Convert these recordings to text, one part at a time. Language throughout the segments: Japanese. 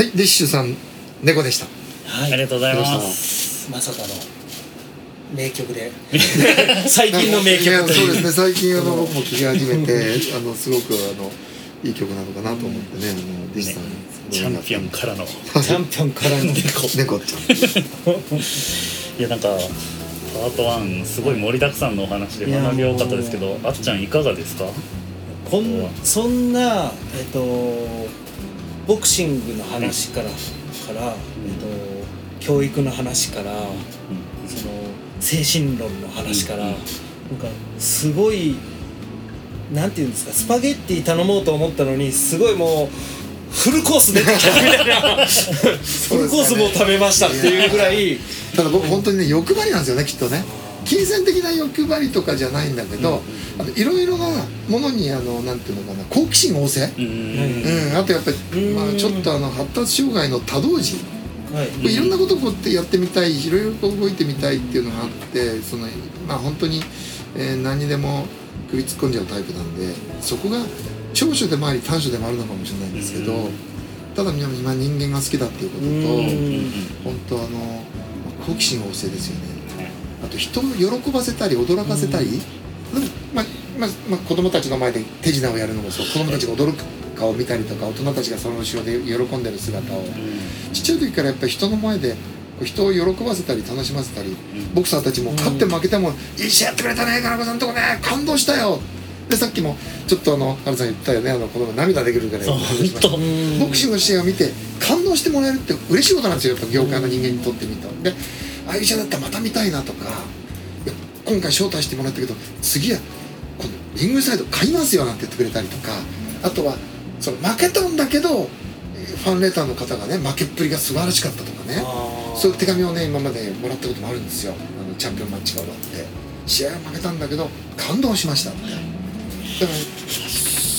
はいディッシュさん猫でした。はい。ありがとうございます。まさかの名曲で。最近の名曲そうですね。最近あの僕も聴き始めて あのすごくあのいい曲なのかなと思ってねあのディッシュさんチャンピオンからの。チャンピオンからの。猫。猫ちゃん。いやなんかパート1すごい盛りだくさんのお話で学び多かったですけどあっちゃんいかがですか？こんそんなえっとボクシングの話から、から、えっと、教育の話からその精神論の話から、うん。なんかすごいなんていうんですかスパゲッティ頼もうと思ったのにすごいもうフルコース出てきたみたいな フルコースもう食べましたっていうぐらいただ僕本当にね欲張りなんですよねきっとね金銭的な欲張りとかじゃないんだけど、あのいろいろなものにあのなんていうのかな好奇心旺盛、うんうん、あとやっぱり、うん。まあ、ちょっとあの発達障害の多動児。はい。いろんなことをこうやってやってみたいいろいろ動いてみたいっていうのがあってそのまあ本当に、えー何にでも首突っ込んじゃうタイプなんでそこが長所でもあり短所でもあるのかもしれないんですけど、うん。ただ今人間が好きだっていうことと、うん。本当あの好奇心旺盛ですよねあと人を喜ばせたり驚かせたり、でもまあまあまあ、子供たちの前で手品をやるのもそう。子供たちが驚く顔を見たりとか大人たちがその後ろで喜んでる姿を。ちっちゃい時からやっぱり人の前で人を喜ばせたり楽しませたり、ボクサーたちも勝っても負けても「いい試合やってくれたね金子さんとこね感動したよ」でさっきもちょっとあの原さん言ったよねあの子供涙できるぐらいボクシングの試合を見て感動してもらえるって嬉しいことなんですよやっぱ業界の人間にとってみたらでああだったらまた見たいなとか。今回招待してもらったけど次はこのリングサイド買いますよなんて言ってくれたりとか。あとはその負けたんだけどえーファンレターの方がね負けっぷりが素晴らしかったとかね。そういう手紙をね今までもらったこともあるんですよ。あのチャンピオンマッチが終わって。試合は負けたんだけど感動しましたって。だから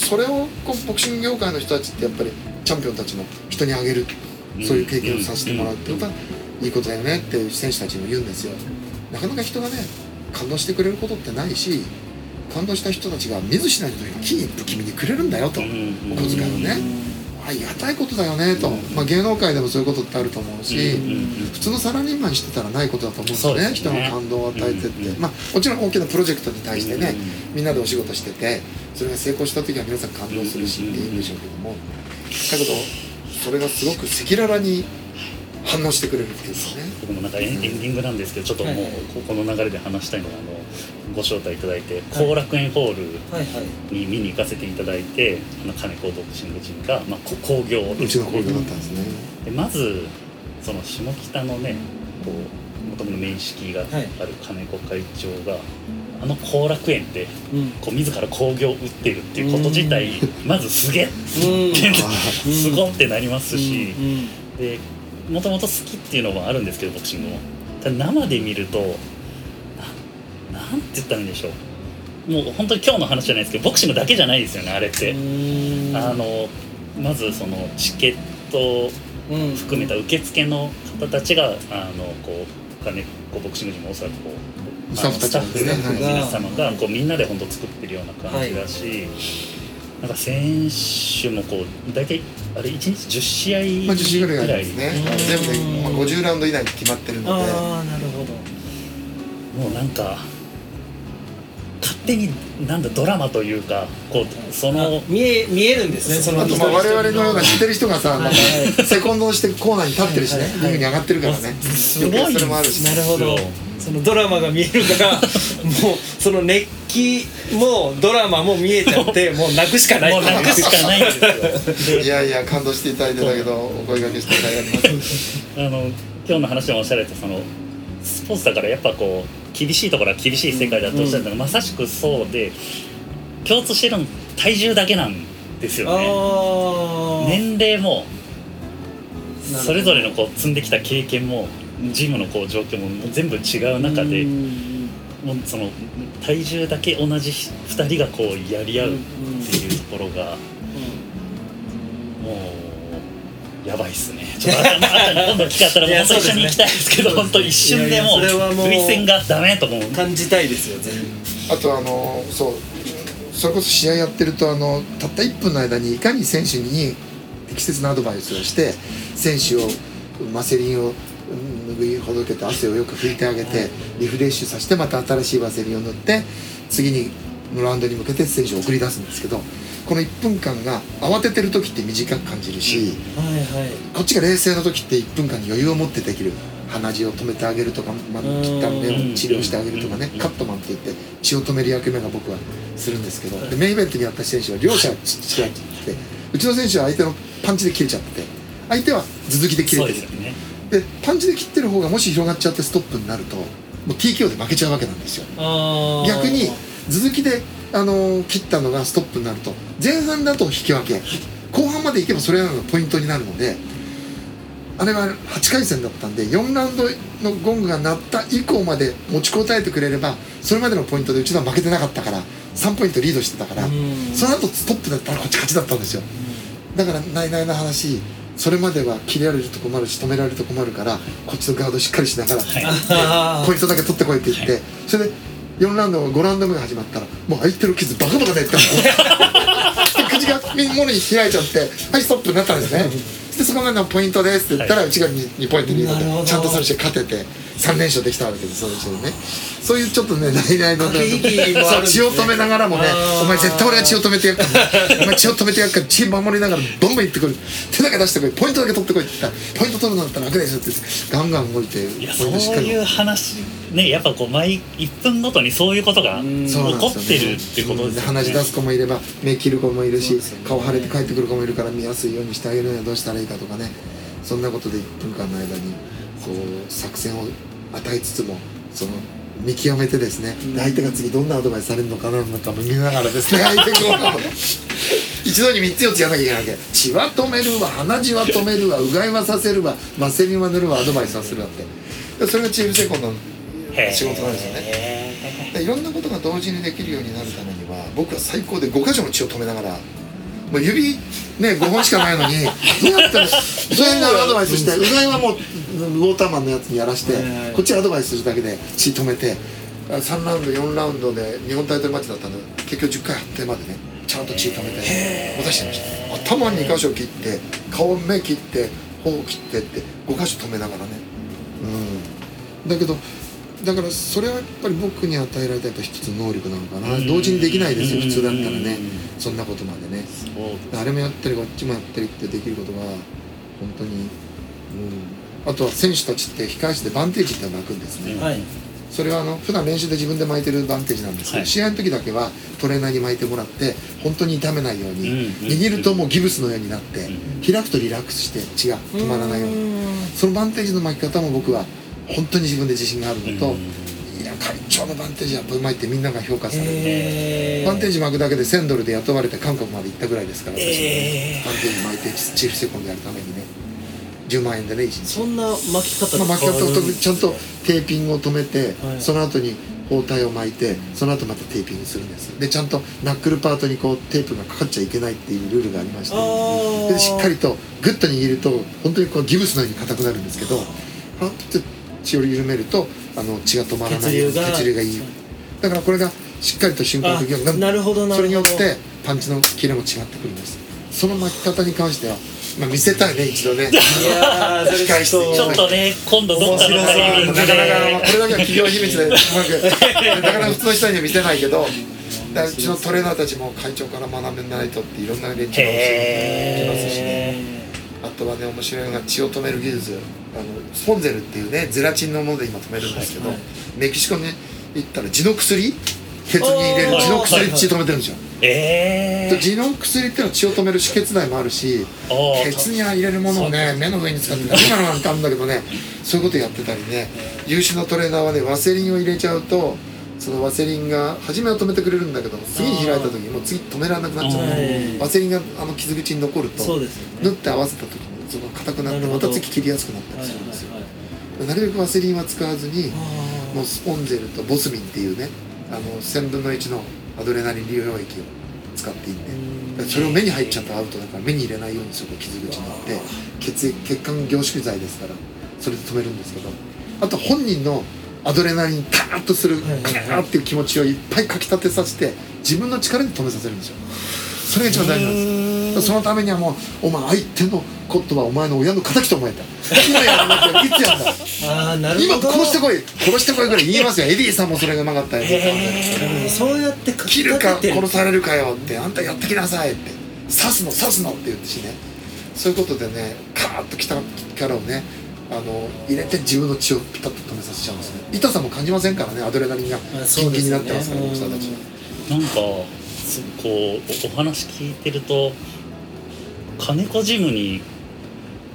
それをこうボクシング業界の人たちってやっぱりチャンピオンたちも人にあげるそういう経験をさせてもらうってことはいいことだよねって選手たちも言うんですよ。なかなか人がね感動してくれることってないし感動した人たちが見ずしないと金一歩君にくれるんだよとお小遣いをね。ありがたいことだよねと、まあ、芸能界でもそういうことってあると思うし、普通のサラリーマンにしてたらないことだと思うんですよね。ね。人の感動を与えてって、うんまあ、もちろん大きなプロジェクトに対してね、うんみんなでお仕事しててそれが成功した時は皆さん感動するしっていいんでしょうけどもだけどそれがすごく赤裸々に反応してくれるっていうかね。僕もなんかエンエンディングなんですけどちょっともうここの流れで話したいのがあのご招待いただいて後楽園ホールに見に行かせていただいてあの金子ボクシングジムが、まあ、こ興行。うちの工業だったんですね。でまずその下北のねこう元々面識がある金子会長が、あの後楽園でうん。こう自ら興行を打ってるっていうこと自体まずすげえうん。すごんってなりますしうん。うん。でもともと好きっていうのもあるんですけどボクシングも。ただ生で見るとななんて言ったらいいんでしょう。もう本当に今日の話じゃないですけどボクシングだけじゃないですよねあれって。うん。あのまずそのチケットうん含めた受付の方たちがあのこう金子ボクシング陣もおそらくこうスタッフの皆様がこうみんなで本当作ってるような感じだし、なんか選手もこう大体あれ1日10試合まあ10試合ぐらいあぐらい。るんですねうん全部で、まあ、50ラウンド以内に決まってるので。ああなるほど。もうなんか勝手になんだドラマというかこうそのあ見え見えるんですねそのあとまあ我々のような知ってる人がさ、はい。なんかセコンドをしてコーナーに立ってるしね、はい。はいリングに上がってるからね、すごい。それもあるし、なるほど。そのドラマが見えるからもうその熱気もドラマも見えちゃって もう泣くしかない。もう泣くしかないんですよ。でいやいや感動していただいてたけどお声掛けしていただきます。あの今日の話でもおっしゃられたそのスポーツだからやっぱこう厳しいところは厳しい世界だとおっしゃったのが、まさしくそうで共通してるの体重だけなんですよね。年齢もそれぞれのこう積んできた経験もジムのこう状況も全部違う中でうんもうその体重だけ同じ2人がこうやり合うっていうところがもうやばいっすね。ちょっとあった今度機会あったらもう本当一緒に行きたいですけどすね。本当一瞬でもういやいやそれはもう涙腺がダメと思う。感じたいですよ全あとあのそうそれこそ試合やってるとあのたった1分の間にいかに選手に適切なアドバイスをして選手をマセリンをうん拭いほどけて汗をよく拭いてあげてリフレッシュさせてまた新しいワセリンを塗って次にグラウンドに向けて選手を送り出すんですけどこの1分間が慌ててる時って短く感じるしはいはい。こっちが冷静な時って1分間に余裕を持ってできる鼻血を止めてあげるとか、ま切った目を治療してあげるとかねカットマンって言って血を止める役目が僕はするんですけどでメインイベントにやった選手は両者違ってうちの選手は相手のパンチで切れちゃってて相手は頭突きで切れてるでパンチで切ってる方がもし広がっちゃってストップになるともう TKO で負けちゃうわけなんですよ。逆に頭突きで、あのー切ったのがストップになると前半だと引き分け。後半までいけばそれらがポイントになるのであれは8回戦だったんで4ラウンドのゴングが鳴った以降まで持ちこたえてくれればそれまでのポイントでうちのは負けてなかったから3ポイントリードしてたからうん。その後ストップだったらこっち勝ちだったんですよ。だからナイナイの話それまでは切れられると困るし止められると困るからこっちのガードしっかりしながらはい。ポイントだけ取ってこいって言って、それで4ラウンド5ラウンド目が始まったらもう相手の傷バカバカでって 口がものに開いちゃってはいストップになったんですね。でそこまでのポイントですって言ったら、はうちが 2, 2ポイントリードなるほど。でちゃんとそれして勝てて3連勝できたわけですその人でね。そういうちょっとね内々のね そう血を止めながらもねお前絶対俺が血を止めてやるからお前血を止めてやるから血守りながらボンボンいってくる。手だけ出してこい。ポイントだけ取ってこいって言ったらポイント取るのだったら楽ですよって言ってガンガン動いていやそういう話ねやっぱこう毎1分ごとにそういうことがうん起こってるってことですよね。鼻血出す子もいれば目切る子もいるしね。顔腫れて帰ってくる子もいるから見やすいようにしてあげるにはどうしたらいいかとかね。そんなことで1分間の間にこう作戦を与えつつもその見極めてですねで相手が次どんなアドバイスされるのかななんかも見ながらですね相手こう一度に3つ4つやらなきゃいけないわけ。血は止めるわ鼻血は止めるわうがいはさせるわワセリンは塗るわアドバイスはするわって。でそれがチームセコンドの仕事なんですよね。でいろんなことが同時にできるようになるためには僕は最高で5箇所の血を止めながらもう指ね5本しかないのにどうやったらそれにアドバイスしてうがいはもうウォーターマンのやつにやらしてこっちアドバイスするだけで血止めてあ3ラウンド4ラウンドで日本タイトルマッチだったんで結局10回8点までねちゃんと血止めて渡してました。頭2箇所切って顔目切って頬切ってって5箇所止めながらね。うん。だけどだからそれはやっぱり僕に与えられたやっぱ一つの能力なのかな。うん。同時にできないですようん。普通だったらね。そんなことまでね。あれもやったりこっちもやったりってできることが本当にうん。あとは選手たちって控え室でバンテージって巻くんですね、はい。それはあの普段練習で自分で巻いてるバンテージなんですけど、はい。試合の時だけはトレーナーに巻いてもらって本当に痛めないように、握るともうギブスのようになって、うん。開くとリラックスして血が止まらないように。そのバンテージの巻き方も僕は本当に自分で自信があるのと、うん。いや会長のバンテージやっぱうまいってみんなが評価される、えバンテージ巻くだけで1000ドルで雇われて韓国まで行ったぐらいですから私、えバンテージ巻いてチーフセコンドやるためにね10万円でね一日。そんな巻き方まあ、巻き方と変わるんですちゃんとテーピングを止めて、はい。その後に包帯を巻いてその後またテーピングするんですでちゃんとナックルパートにこうテープがかかっちゃいけないっていうルールがありましてあー。でしっかりとグッと握ると本当にこうギブスのように硬くなるんですけどパッと血を緩めるとあの血が止まらない血流が。血流がいい。だからこれがしっかりと瞬間的にあなるほどなるほど。それによってパンチのキレも違ってくるんです。その巻き方に関しては、まあ、見せたいね一度ね。いやーちょっとね今度どっかのタイミングなかなかまあでこれだけは企業秘密で うまくなかなか普通の人には見せないけどうちのトレーナーたちも会長から学べないとっていろんな練習をしてへーきますしねあとはね面白いのが血を止める技術。あのスポンゼルっていうねゼラチンのもので今止めるんですけど、はいメキシコに行ったら痔の薬？血に入れる痔の薬で血止めてるんですよ、えで痔の薬っていうのは血を止める止血剤もあるしー、ケツに入れるものをね目の上に使って今のなんてあるんだけどねそういうことやってたりね。優秀なトレーナーはねワセリンを入れちゃうとそのワセリンが初めは止めてくれるんだけど次に開いた時にもう次止められなくなっちゃう。はいワセリンがあの傷口に残るとね。縫って合わせた時にその硬くなってまた次切りやすくなったはいりするんですよ。はいはいなるべくワセリンは使わずにもうスポンゼルとボスミンっていうねあの1000分の1のアドレナリン利用液を使っていってうん。だからそれを目に入っちゃったらアウトだから目に入れないようにすると傷口になって血液血管凝縮剤ですからそれで止めるんですけど。あと本人のアドレナリンカーッとするカーッっていう気持ちをいっぱいかきたてさせて自分の力で止めさせるんですよ。それが一番大事なんです。そのためにはもうお前相手のことはお前の親の敵と思えた。今やらなきゃいつやんだ。ああなる今ほど。殺してこい殺してこいぐらい言いますよ。エディさんもそれがうまかったよへえそうやって切る。か殺されるかよってあんたやってきなさいって。刺すの刺すのって言ってしね。そういうことでねカーッときた力をねあの入れて自分の血をピタッと止めさせちゃうんですね。痛さも感じませんからねアドレナリンがキンキンになってますからボクサーたち。なん。かすこうおお話聞いてると金子ジムに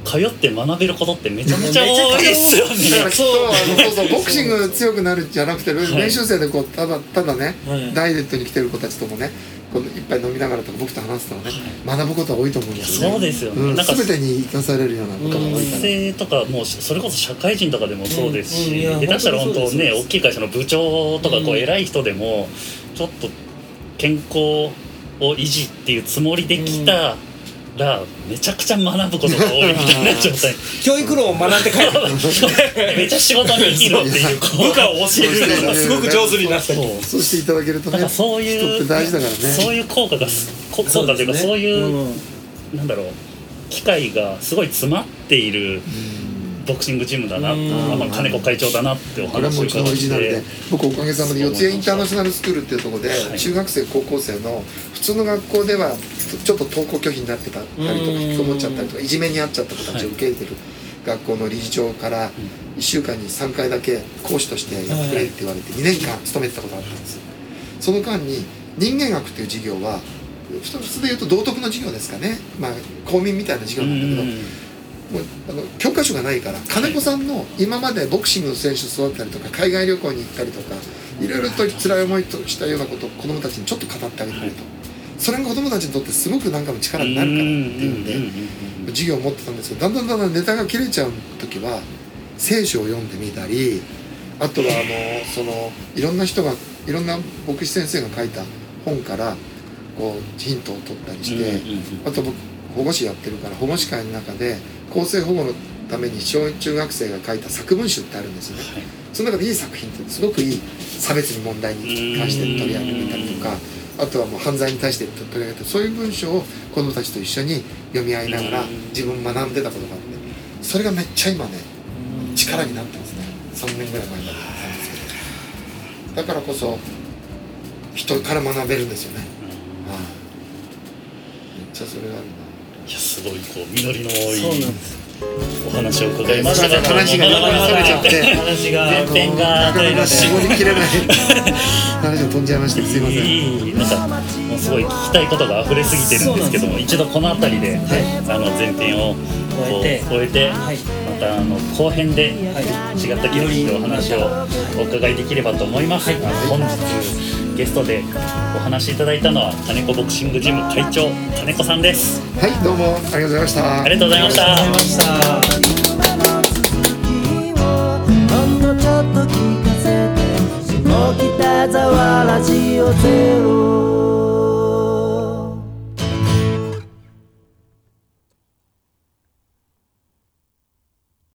通って学べることってめちゃめちゃ多い。っすよだからねきっとあのそう。そう。ボクシング強くなるんじゃなくてい練習生でこう。ただただねはいダイエットに来てる子たちともねこう。いっぱい飲みながらとか僕と話すとね学ぶことは多いと思う。んですよねそう。ですよねう。んなんか全てに生かされるよう。なことが多い学から生とかもう。それこそ社会人とかでもそう。ですし、下手したら本当ね大きい会社の部長とかこう。んう。偉い人でもちょっと健康を維持っていう。つもりで来たらめちゃくちゃ学ぶことが多いみたいな状態。教育論を学んで帰る めっちゃ仕事に生きろっていう部下を教えるのがすごく上手になったり。そう。そうしていただけるとねそういう人って大事だからね。そういう効果がすこ効果というかそういう、なんだろう機会がすごい詰まっているボクシングジムだなうん。まあ、金子会長だなってお話を伺って。僕おかげさまで四谷インターナショナルスクールっていうところではい。中学生高校生の普通の学校ではちょっと登校拒否になってたりとかうん引きこもっちゃったりとかいじめにあっちゃった子たちを受け入れてる学校の理事長から1週間に3回だけ講師としてやってくれって言われて2年間勤めてたことがあったんですその間に人間学っていう授業は普通で言うと道徳の授業ですかね。まあ公民みたいな授業なんだけどもうあの教科書がないから金子さんの今までボクシングの選手を育てたりとか海外旅行に行ったりとかいろいろと辛い思いとしたようなことを子供たちにちょっと語ってあげてくれとそれが子供たちにとってすごくなんかの力になるからっていうんで授業を持ってたんですけどだんだんだんだんネタが切れちゃう時は聖書を読んでみたりあとはあのそのいろんな人がいろんな牧師先生が書いた本からこうヒントを取ったりして。あと僕保護士やってるから保護士会の中で公正保護のために小中学生が書いた作文集ってあるんですよねその中でいい作品ってすごくいい差別に問題に関して取り上げたりとかあとはもう犯罪に対して取り上げてそういう文章を子どもたちと一緒に読み合いながら自分学んでたことがあってそれがめっちゃ今ね力になってますね。3年ぐらい前になったんですけど。だからこそ人から学べるんですよね、はい。めっちゃそれがあるなすごいこう実りの多いお話を伺いましたけど話がれちゃって話が前編がなかなか絞りきれない。話を飛んじゃいました。すいません。いいなんかもうすごい聞きたいことが溢れすぎてるんですけども一度この辺りで、あの前編をこう終えてたあの後編で違った記憶とお話をお伺いできればと思います、あの本日ゲストでお話しいただいたのは金子ボクシングジム会長金子さんです。はいどうもありがとうございました。ありがとうございました。北沢ラジオゼ